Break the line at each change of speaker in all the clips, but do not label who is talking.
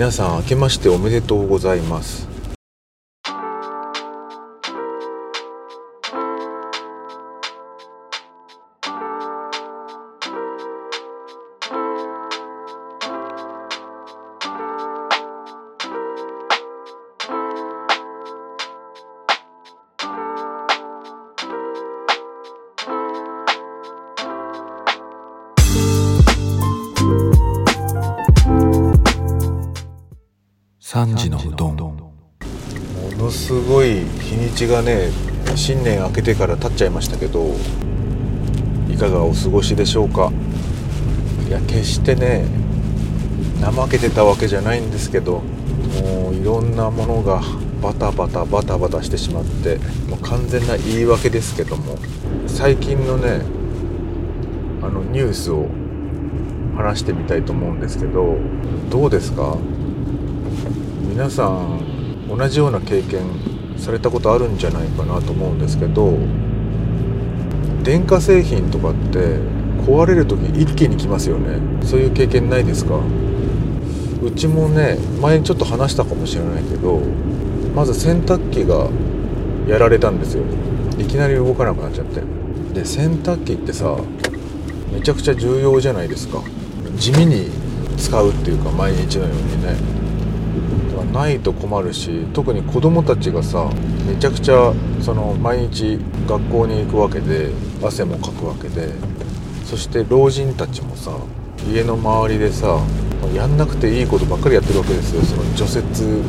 皆さん明けましておめでとうございます。がね新年明けてから経っちゃいましたけどいかがお過ごしでしょうか？いや決してね怠けてたわけじゃないんですけどもういろんなものがバタバタバタバタしてしまってもう完全な言い訳ですけども最近のねあのニュースを話してみたいと思うんですけどどうですか？皆さん同じような経験されたことあるんじゃないかなと思うんですけど電化製品とかって壊れる時一気に来ますよね。そういう経験ないですか？うちもね前にちょっと話したかもしれないけどまず洗濯機がやられたんですよ。いきなり動かなくなっちゃって。で洗濯機ってさめちゃくちゃ重要じゃないですか。地味に使うっていうか毎日のようにね。ないと困るし特に子供たちがさめちゃくちゃその毎日学校に行くわけで汗もかくわけでそして老人たちもさ家の周りでさやんなくていいことばっかりやってるわけですよ。その除雪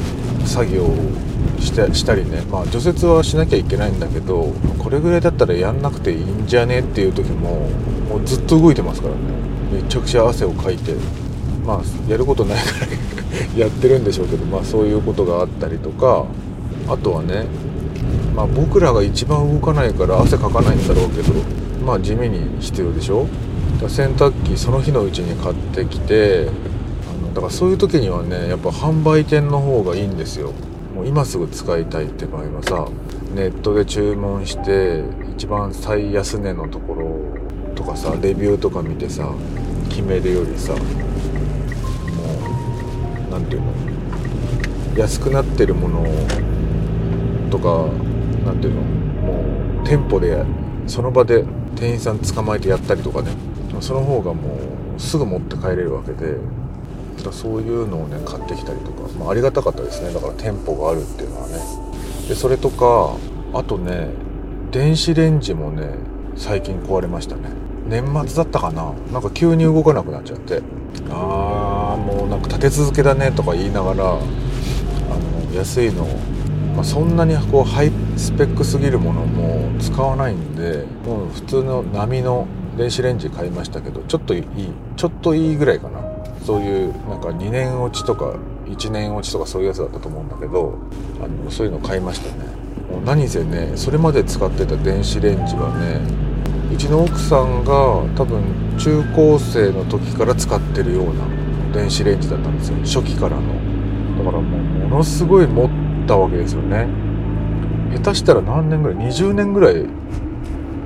作業をしてしたりね。まあ除雪はしなきゃいけないんだけどこれぐらいだったらやんなくていいんじゃねっていう時ももうずっと動いてますからね。めちゃくちゃ汗をかいて。まあやることないから。やってるんでしょうけど、まあ、そういうことがあったりとかあとはね、まあ、僕らが一番動かないから汗かかないんだろうけど、まあ、地味に必要でしょ？洗濯機その日のうちに買ってきてあのだからそういう時にはねやっぱ販売店の方がいいんですよ。もう今すぐ使いたいって場合はさネットで注文して一番最安値のところとかさレビューとか見てさ決めるよりさていうの安くなってるものとか何ていうの？もう店舗でその場で店員さん捕まえてやったりとかね。その方がもうすぐ持って帰れるわけで。だそういうのをね買ってきたりとか、まあ、ありがたかったですね。だから店舗があるっていうのはね。でそれとかあとね電子レンジもね最近壊れましたね。年末だったかな。なんか急に動かなくなっちゃって。ああなんか立て続けだねとか言いながらあの安いのまあ、そんなにこうハイスペックすぎるものも使わないんでもう普通の波の電子レンジ買いましたけどちょっといいちょっといいぐらいかな。そういうなんか2年落ちとか1年落ちとかそういうやつだったと思うんだけどあのそういうの買いましたね。もう何せねそれまで使ってた電子レンジはねうちの奥さんが多分中高生の時から使ってるような電子レンジだったんですよ初期からの。だからもうものすごい持ったわけですよね。下手したら何年ぐらい？20年ぐらい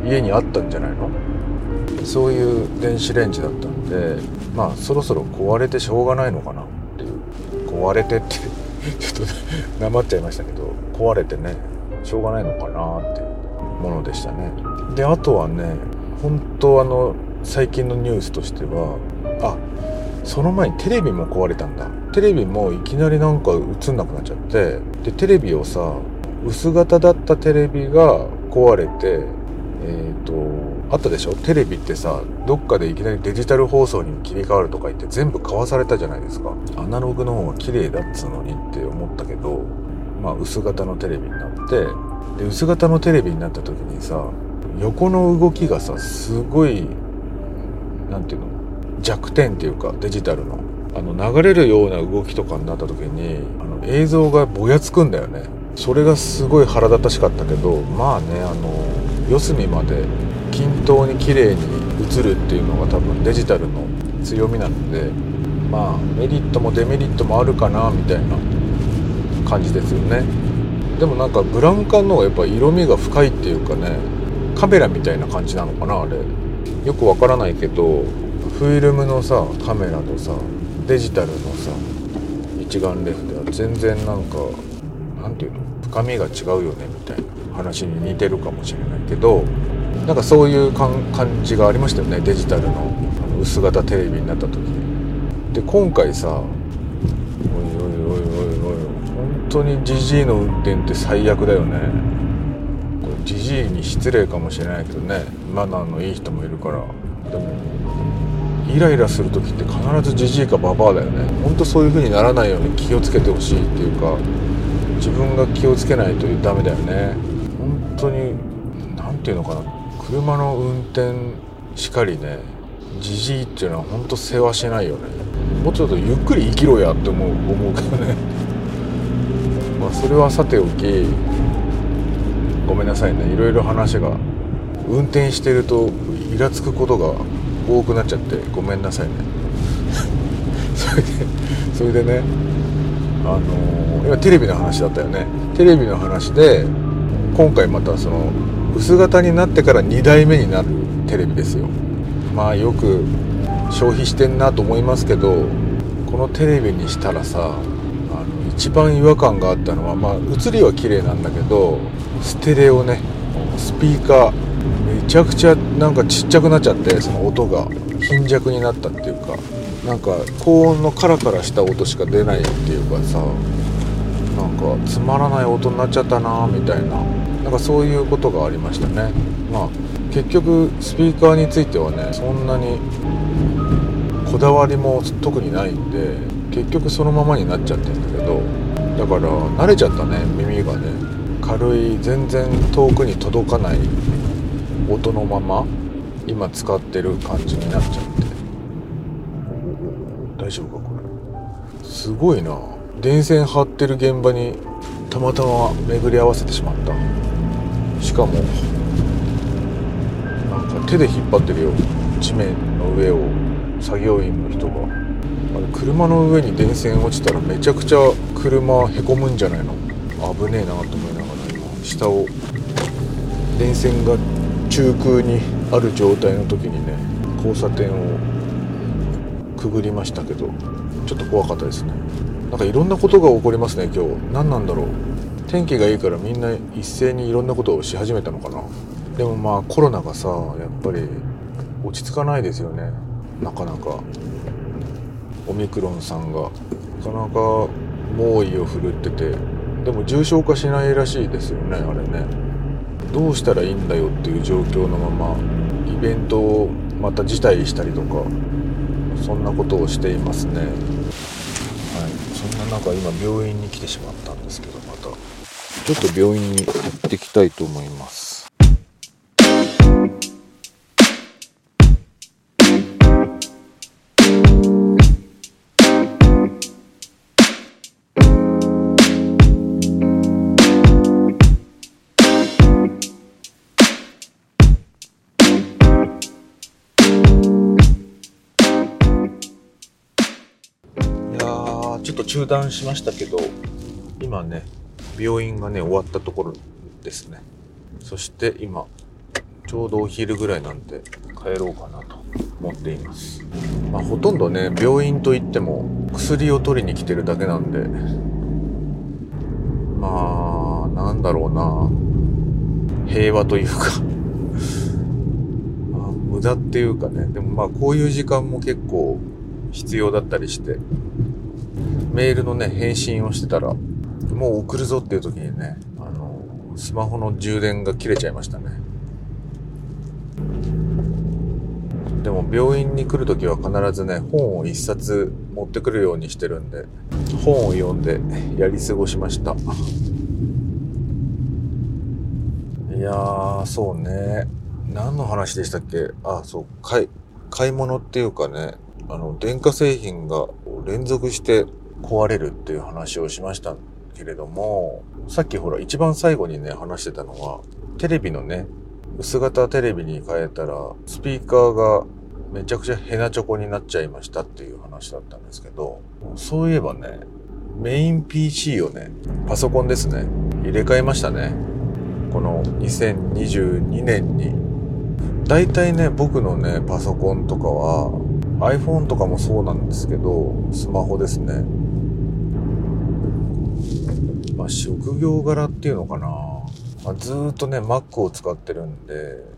家にあったんじゃないの？そういう電子レンジだったんでまあそろそろ壊れてしょうがないのかな？っていう。壊れてって ちょっとなまっちゃいましたけど壊れてねしょうがないのかな？っていうものでしたね。であとはね本当あの最近のニュースとしてはその前にテレビも壊れたんだ。テレビもいきなりなんか映んなくなっちゃって。でテレビをさ薄型だったテレビが壊れてえっ、ー、とあったでしょ？テレビってさどっかでいきなりデジタル放送に切り替わるとか言って全部買わされたじゃないですか。アナログの方が綺麗だっつうのにって思ったけどまあ薄型のテレビになってで薄型のテレビになった時にさ横の動きがさすごい何ていうの？弱点っていうかデジタルの。あの流れるような動きとかになった時にあの映像がぼやつくんだよね。それがすごい腹立たしかったけどまあねあの四隅まで均等に綺麗に映るっていうのが多分デジタルの強みなのでまあメリットもデメリットもあるかなみたいな感じですよね。でもなんかブラウン管のやっぱ色味が深いっていうかねカメラみたいな感じなのかなあれ。よくわからないけどフィルムのさカメラとさデジタルのさ一眼レフでは全然なんかなんていうの？深みが違うよねみたいな話に似てるかもしれないけどなんかそういう感じがありましたよねデジタルのあの薄型テレビになった時。で今回さおいおいおいおいおい本当にジジイの運転って最悪だよね。これジジイに失礼かもしれないけどね。マナーのいい人もいるから。でもイライラする時って必ずジジイかババアだよね。ほんとそういう風にならないように気をつけてほしいっていうか自分が気をつけないとダメだよね。本当に何て言うのかな。車の運転しかりねじじいっていうのは本当世話しないよね。もうちょっとゆっくり生きろやって思う思うけどね。まあそれはさておきごめんなさいね。いろいろ話が運転してるとイラつくことが多くなっちゃってごめんなさいね。それでそれでねあのー、今テレビの話だったよね。テレビの話で今回またその薄型になってから2代目になるテレビですよ。まあよく消費してんなと思いますけどこのテレビにしたらさあの一番違和感があったのはまあ映りは綺麗なんだけどステレオねスピーカーちゃくちゃなんかちっちゃくなっちゃってその音が貧弱になったっていうかなんか高音のカラカラした音しか出ないっていうかさなんかつまらない音になっちゃったなみたいななんかそういうことがありましたね。まあ結局スピーカーについてはねそんなにこだわりも特にないんで結局そのままになっちゃってるんだけどだから慣れちゃったね耳がね。軽い全然遠くに届かない音のまま今使ってる感じになっちゃって。大丈夫かこれ？すごいな。電線張ってる現場にたまたま巡り合わせてしまった。しかもなんか手で引っ張ってるよ。地面の上を作業員の人が。あれ車の上に電線落ちたらめちゃくちゃ車へこむんじゃないの？危ねえなと思いながら今下を。電線が中空にある状態の時にね交差点をくぐりましたけどちょっと怖かったですね。なんかいろんなことが起こりますね今日。何なんだろう。天気がいいからみんな一斉にいろんなことをし始めたのかな。でもまあコロナがさやっぱり落ち着かないですよね。なかなか。オミクロンさんが。なかなか猛威を振るってて。でも重症化しないらしいですよねあれね。どうしたらいいんだよっていう状況のままイベントをまた辞退したりとかそんなことをしていますね。はい。そんな中今病院に来てしまったんですけどまた。ちょっと病院に行ってきたいと思います。中断しましたけど今ね病院がね終わったところですね。そして今ちょうどお昼ぐらいなんで帰ろうかなと思っています。まあほとんどね病院といっても薬を取りに来てるだけなんでまあなんだろうな。平和というか。まあ無駄っていうかね。でもまあこういう時間も結構必要だったりしてメールのね、返信をしてたら、もう送るぞっていう時にね、あの、スマホの充電が切れちゃいましたね。でも病院に来る時は必ずね、本を一冊持ってくるようにしてるんで、本を読んでやり過ごしました。いやー、そうね。何の話でしたっけ？あ、そう、買い、買い物っていうかね、あの、電化製品が連続して壊れるっていう話をしましたけれども、さっきほら一番最後にね話してたのは、テレビのね、薄型テレビに変えたら、スピーカーがめちゃくちゃヘナチョコになっちゃいましたっていう話だったんですけど、そういえばね、メイン PC をね、パソコンですね、入れ替えましたね。この2022年に。大体ね、僕のね、パソコンとかは、iPhone とかもそうなんですけど、スマホですね。まあ、職業柄っていうのかな、まあ、ずっとね Mac を使ってるんで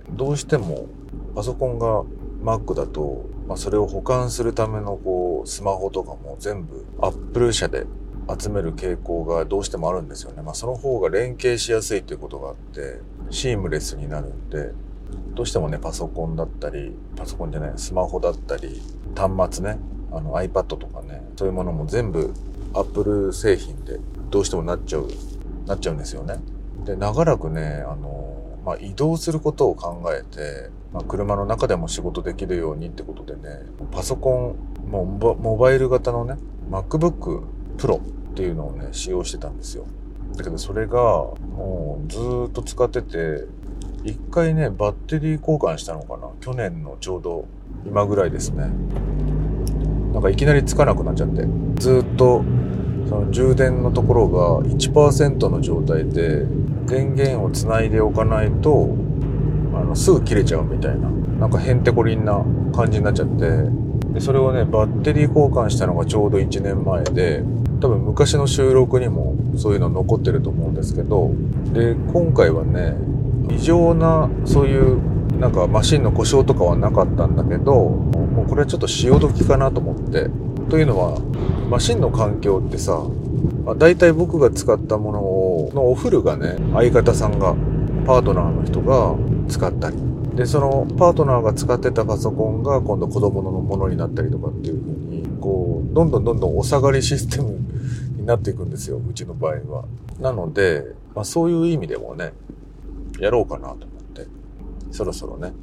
どうしてもパソコンが Mac だと、まあ、それを保管するためのこうスマホとかも全部 Apple 社で集める傾向がどうしてもあるんですよね。まあ、その方が連携しやすいということがあってシームレスになるんでどうしてもねパソコンだったりパソコンじゃないスマホだったり端末ねあの iPad とかねそういうものも全部 Apple 製品でどうしてもなっちゃうなっちゃうんですよね。で長らくねあの、まあ、移動することを考えて、まあ、車の中でも仕事できるようにってことでねパソコンもうモバイル型のね MacBook Pro っていうのをね使用してたんですよ。だけどそれがもうずっと使ってて一回ねバッテリー交換したのかな去年のちょうど今ぐらいですねなんかいきなりつかなくなっちゃってずっとその充電のところが1%の状態で電源をつないでおかないとあのすぐ切れちゃうみたいななんかへんてこりんな感じになっちゃってでそれをねバッテリー交換したのがちょうど1年前で多分昔の収録にもそういうの残ってると思うんですけどで今回はね異常なそういうなんかマシンの故障とかはなかったんだけどもうこれはちょっと潮時かなと思ってというのはマシンの環境ってさ、まあ、大体僕が使ったものをのおフルがね相方さんがパートナーの人が使ったりでそのパートナーが使ってたパソコンが今度子供のものになったりとかっていう風にこうどんどんどんどんお下がりシステム になっていくんですようちの場合は。なので、まあ、そういう意味でもねやろうかなと思ってそろそろね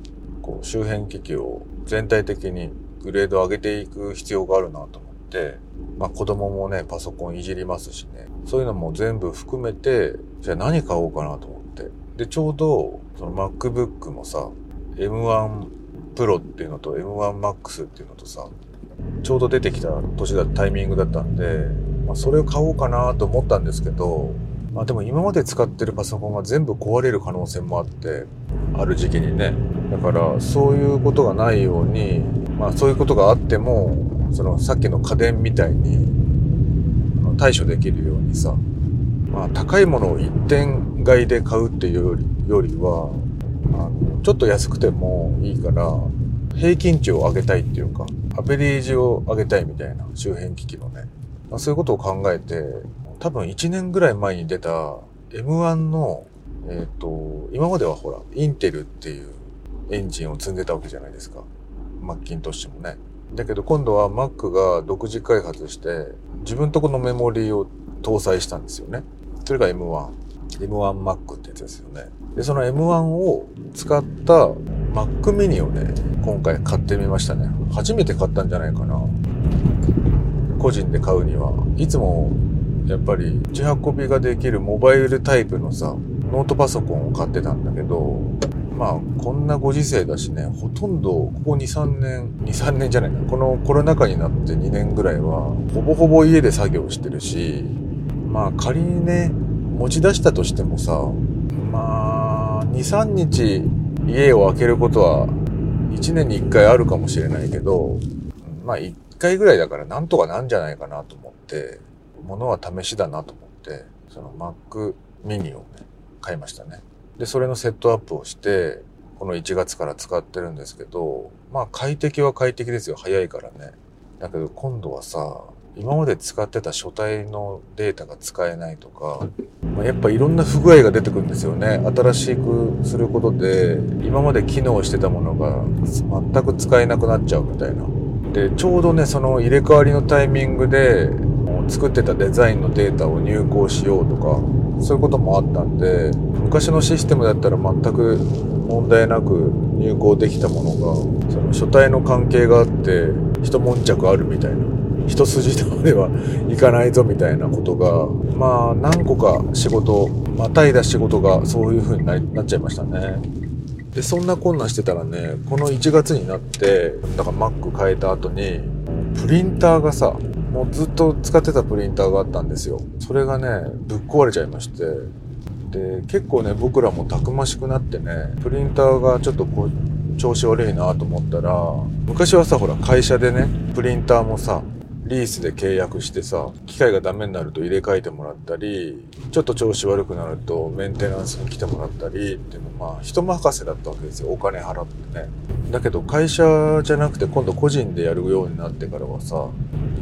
こう周辺機器を全体的にグレード上げていく必要があるなと思って、まあ、子供もねパソコンいじりますしねそういうのも全部含めてじゃあ何買おうかなと思ってでちょうどその MacBook もさ M1 Pro っていうのと M1 Max っていうのとさちょうど出てきた年だタイミングだったんで、まあ、それを買おうかなと思ったんですけどまあでも今まで使ってるパソコンが全部壊れる可能性もあって、ある時期にね。だからそういうことがないように、まあそういうことがあっても、そのさっきの家電みたいに対処できるようにさ、まあ高いものを一点買いで買うっていうよりよりは、あのちょっと安くてもいいから、平均値を上げたいっていうか、アベレージを上げたいみたいな周辺機器のね。まあ、そういうことを考えて、多分1年ぐらい前に出た M1 の、えっ、と、今まではほら、インテルっていうエンジンを積んでたわけじゃないですか。マッキントッシュもね。だけど今度は Mac が独自開発して、自分とこのメモリーを搭載したんですよね。それが M1。M1Mac ってやつですよね。で、その M1 を使った Mac mini をね、今回買ってみましたね。初めて買ったんじゃないかな。個人で買うには。いつもやっぱり持ち運びができるモバイルタイプのさ、ノートパソコンを買ってたんだけど、まあこんなご時世だしね、ほとんどここ2、3年、2、3年じゃないな、このコロナ禍になって2年ぐらいは、ほぼほぼ家で作業してるし、まあ仮にね、持ち出したとしてもさ、まあ2、3日家を開けることは1年に1回あるかもしれないけど、まあ1回ぐらいだからなんとかなんじゃないかなと思って、物は試しだなと思って、その Mac mini をね、買いましたね。で、それのセットアップをして、この1月から使ってるんですけど、まあ快適は快適ですよ。早いからね。だけど今度はさ、今まで使ってた書体のデータが使えないとか、まあ、やっぱいろんな不具合が出てくるんですよね。新しくすることで、今まで機能してたものが全く使えなくなっちゃうみたいな。で、ちょうどね、その入れ替わりのタイミングで、作ってたデザインのデータを入稿しようとか、そういうこともあったんで、昔のシステムだったら全く問題なく入稿できたものが、その書体の関係があって、一悶着あるみたいな。一筋縄ではいかないぞみたいなことが、まあ何個か仕事、またいだ仕事がそういう風になっちゃいましたね。で、そんなこんなしてたらね、この1月になって、だから Mac 変えた後に、プリンターがさ、もうずっと使ってたプリンターがあったんですよ。それがね、ぶっ壊れちゃいまして。で、結構ね、僕らもたくましくなってね、プリンターがちょっとこう、調子悪いなと思ったら、昔はさ、ほら、会社でね、プリンターもさ、リースで契約してさ、機械がダメになると入れ替えてもらったり、ちょっと調子悪くなるとメンテナンスに来てもらったりっていうのはまあ人任せだったわけですよ。お金払ってね。だけど会社じゃなくて今度個人でやるようになってからはさ、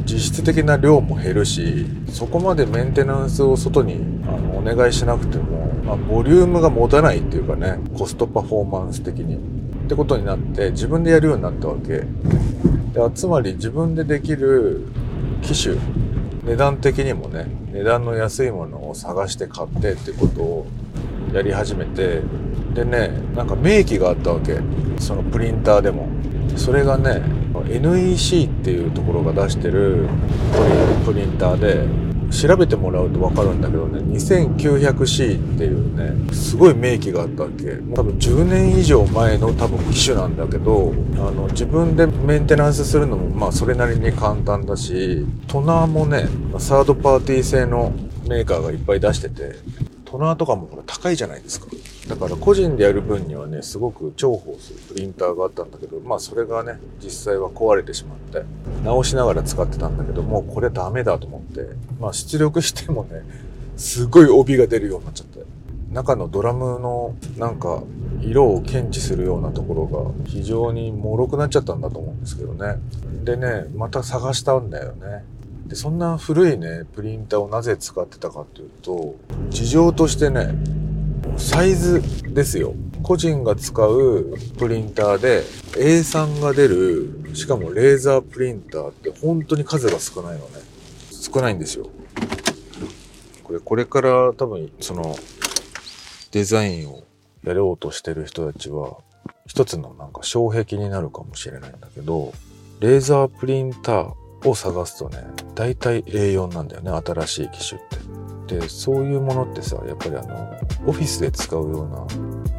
実質的な量も減るし、そこまでメンテナンスを外にあのお願いしなくても、まあ、ボリュームが持たないっていうかね、コストパフォーマンス的に。ってことになって自分でやるようになったわけ。でつまり自分でできる機種値段的にもね値段の安いものを探して買ってってことをやり始めてでねなんか明記があったわけそのプリンターでもそれがね NEC っていうところが出してるプリンターで調べてもらうと分かるんだけどね 2900C っていうねすごい名機があったっけ。多分10年以上前の多分機種なんだけどあの自分でメンテナンスするのもまあそれなりに簡単だしトナーもねサードパーティー製のメーカーがいっぱい出しててトナーとかもほら高いじゃないですか。だから個人でやる分にはねすごく重宝するプリンターがあったんだけどまあそれがね実際は壊れてしまって直しながら使ってたんだけどもうこれダメだと思ってまあ出力してもねすごい帯が出るようになっちゃって中のドラムのなんか色を検知するようなところが非常に脆くなっちゃったんだと思うんですけどね。でねまた探したんだよね。でそんな古いねプリンターをなぜ使ってたかっていうと事情としてねサイズですよ。個人が使うプリンターで A3 が出るしかもレーザープリンターって本当に数が少ないのね。少ないんですよ。これこれから多分そのデザインをやろうとしてる人たちは一つのなんか障壁になるかもしれないんだけどレーザープリンターを探すとね、大体 A4 なんだよね、新しい機種って。で、そういうものってさ、やっぱりあの、オフィスで使うような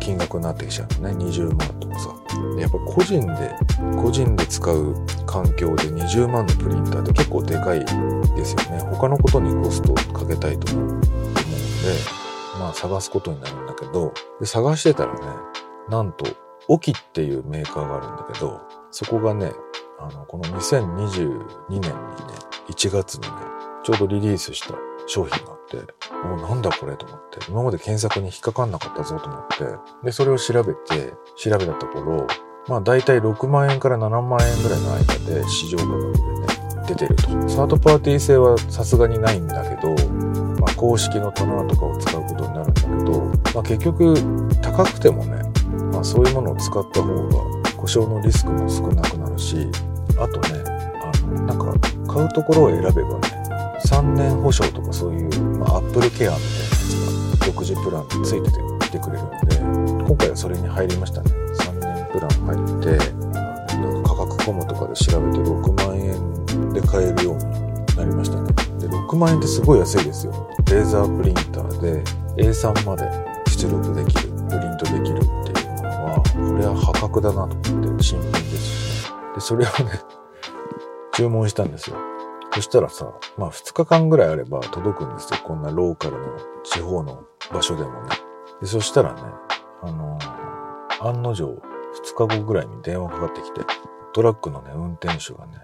金額になってきちゃうのね、20万とかさ。やっぱ個人で、個人で使う環境で20万のプリンターって結構でかいですよね。他のことにコストをかけたいと思うので、まあ探すことになるんだけど、で探してたらね、なんと、オキっていうメーカーがあるんだけど、そこがね、あの、この2022年にね、1月にね、ちょうどリリースした商品があって、もうなんだこれと思って、今まで検索に引っかかんなかったぞと思って、で、それを調べて、調べたところ、まあ大体6万円から7万円ぐらいの間で市場価格でね、出てると。サードパーティー製はさすがにないんだけど、まあ公式のトナーとかを使うことになるんだけど、まあ結局高くてもね、まあそういうものを使った方が故障のリスクも少なくなるし、あとね、あの、なんか、買うところを選べばね、3年保証とかそういう、まあ、アップルケアみたいなやつが独自プランでついててきてくれるんで、今回はそれに入りましたね。3年プラン入って、なんか価格コムとかで調べて6万円で買えるようになりましたね。で、6万円ってすごい安いですよ。レーザープリンターで A3 まで出力できる、プリントできる、これは破格だなと思って新品ですしで、それをね、注文したんですよ。そしたらさ、まあ2日間ぐらいあれば届くんですよ。こんなローカルの地方の場所でもね。で、そしたらね、あのー、案の定2日後ぐらいに電話かかってきて、トラックのね、運転手がね、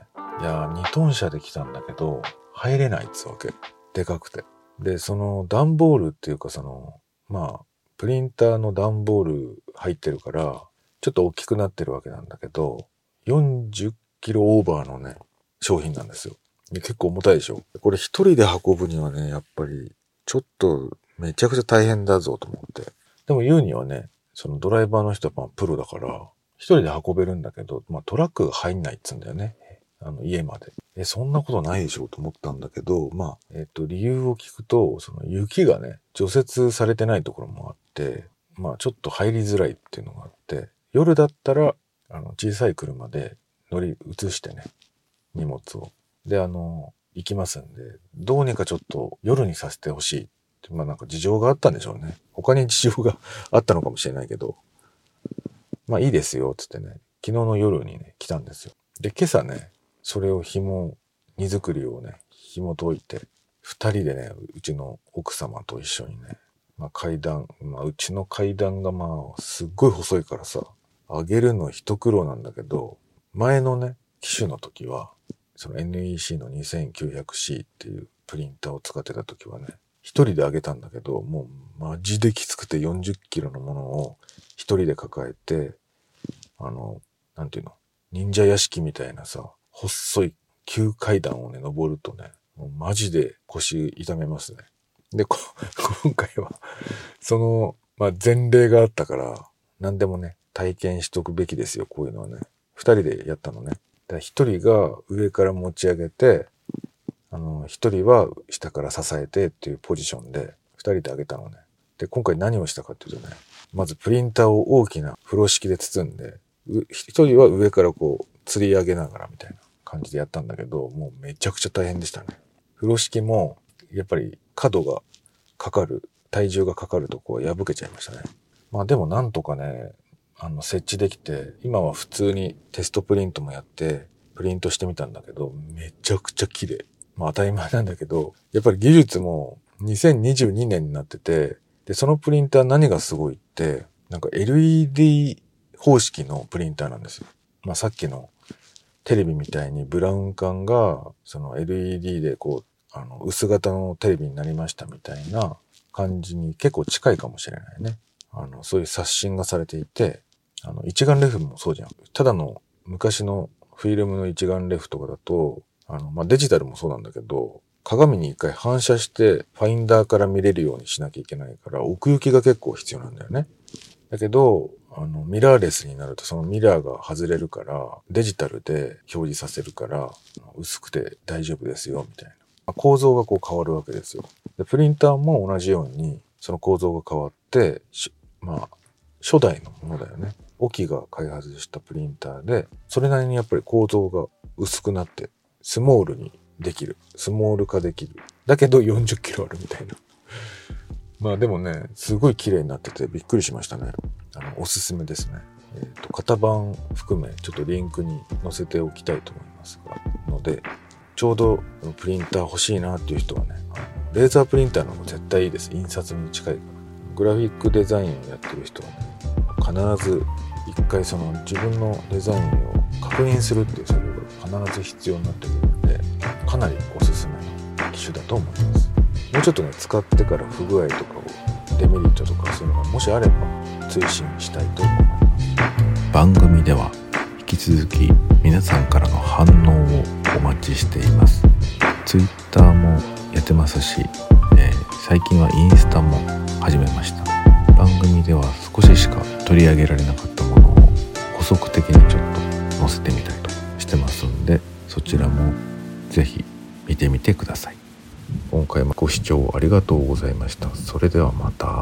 いや、2トン車で来たんだけど、入れないっつわけ。でかくて。で、その段ボールっていうかその、まあ、プリンターの段ボール入ってるから、ちょっと大きくなってるわけなんだけど、40キロオーバーのね、商品なんですよ。結構重たいでしょこれ一人で運ぶにはね、やっぱり、ちょっとめちゃくちゃ大変だぞと思って。でも言うにはね、そのドライバーの人はまあプロだから、一人で運べるんだけど、まあトラックが入んないっつうんだよね。あの家まで。え、そんなことないでしょうと思ったんだけど、まあ、えっ、と、理由を聞くと、その雪がね、除雪されてないところもあって、まあちょっと入りづらいっていうのがあって、夜だったらあの、小さい車で乗り移してね、荷物を。で、あの、行きますんで、どうにかちょっと夜にさせてほしい。まあなんか事情があったんでしょうね。他に事情があったのかもしれないけど、まあいいですよ、つってね、昨日の夜にね、来たんですよ。で、今朝ね、それを紐、荷造りをね、紐解いて、二人でね、うちの奥様と一緒にね、まあ階段、まあうちの階段がまあすっごい細いからさ、上げるの一苦労なんだけど、前のね、機種の時は、その NEC の 2900C っていうプリンターを使ってた時はね、一人で上げたんだけど、もうマジできつくて40キロのものを一人で抱えて、あの、なんていうの、忍者屋敷みたいなさ、細い急階段をね、登るとね、もうマジで腰痛めますね。で、今回は、その、まあ、前例があったから、何でもね、体験しとくべきですよ、こういうのはね。二人でやったのね。一人が上から持ち上げて、あの、一人は下から支えてっていうポジションで、二人で上げたのね。で、今回何をしたかっていうとね、まずプリンターを大きな風呂敷で包んで、一人は上からこう、吊り上げながらみたいな感じでやったんだけど、もうめちゃくちゃ大変でしたね。風呂敷も、やっぱり角がかかる、体重がかかるとこは破けちゃいましたね。まあでもなんとかね、あの、設置できて、今は普通にテストプリントもやって、プリントしてみたんだけど、めちゃくちゃ綺麗。まあ当たり前なんだけど、やっぱり技術も2022年になってて、で、そのプリンター何がすごいって、なんか LED 方式のプリンターなんですよ。まあさっきのテレビみたいにブラウン管が、その LED でこう、あの、薄型のテレビになりましたみたいな感じに結構近いかもしれないね。あの、そういう刷新がされていて、あの、一眼レフもそうじゃん。ただの昔のフィルムの一眼レフとかだと、あの、まあ、デジタルもそうなんだけど、鏡に一回反射してファインダーから見れるようにしなきゃいけないから、奥行きが結構必要なんだよね。だけど、あの、ミラーレスになるとそのミラーが外れるから、デジタルで表示させるから、薄くて大丈夫ですよ、みたいな。構造がこう変わるわけですよ。で、プリンターも同じように、その構造が変わって、まあ、初代のものだよね。オキが開発したプリンターで、それなりにやっぱり構造が薄くなって、スモールにできる。スモール化できる。だけど40キロあるみたいな。まあでもね、すごい綺麗になっててびっくりしましたね。あの、おすすめですね。えっ、ー、と、型番含め、ちょっとリンクに載せておきたいと思いますが、ので、ちょうどプリンター欲しいなっていう人はね、レーザープリンターの方が絶対いいです。印刷に近いから。グラフィックデザインをやってる人はね、必ず一回その自分のデザインを確認するっていう作業が必ず必要になってくるので、かなりおすすめの機種だと思います。もうちょっとね、使ってから不具合とかを、デメリットとかそういうのがもしあれば追伸したいと思います。
番組では引き続き皆さんからの反応をお待ちしています。Twitter もやってますし、えー、最近はインスタも始めました番組では少ししか取り上げられなかった補足的にちょっと載せてみたりとしてますんでそちらも是非見てみてください。今回もご視聴ありがとうございました。それではまた。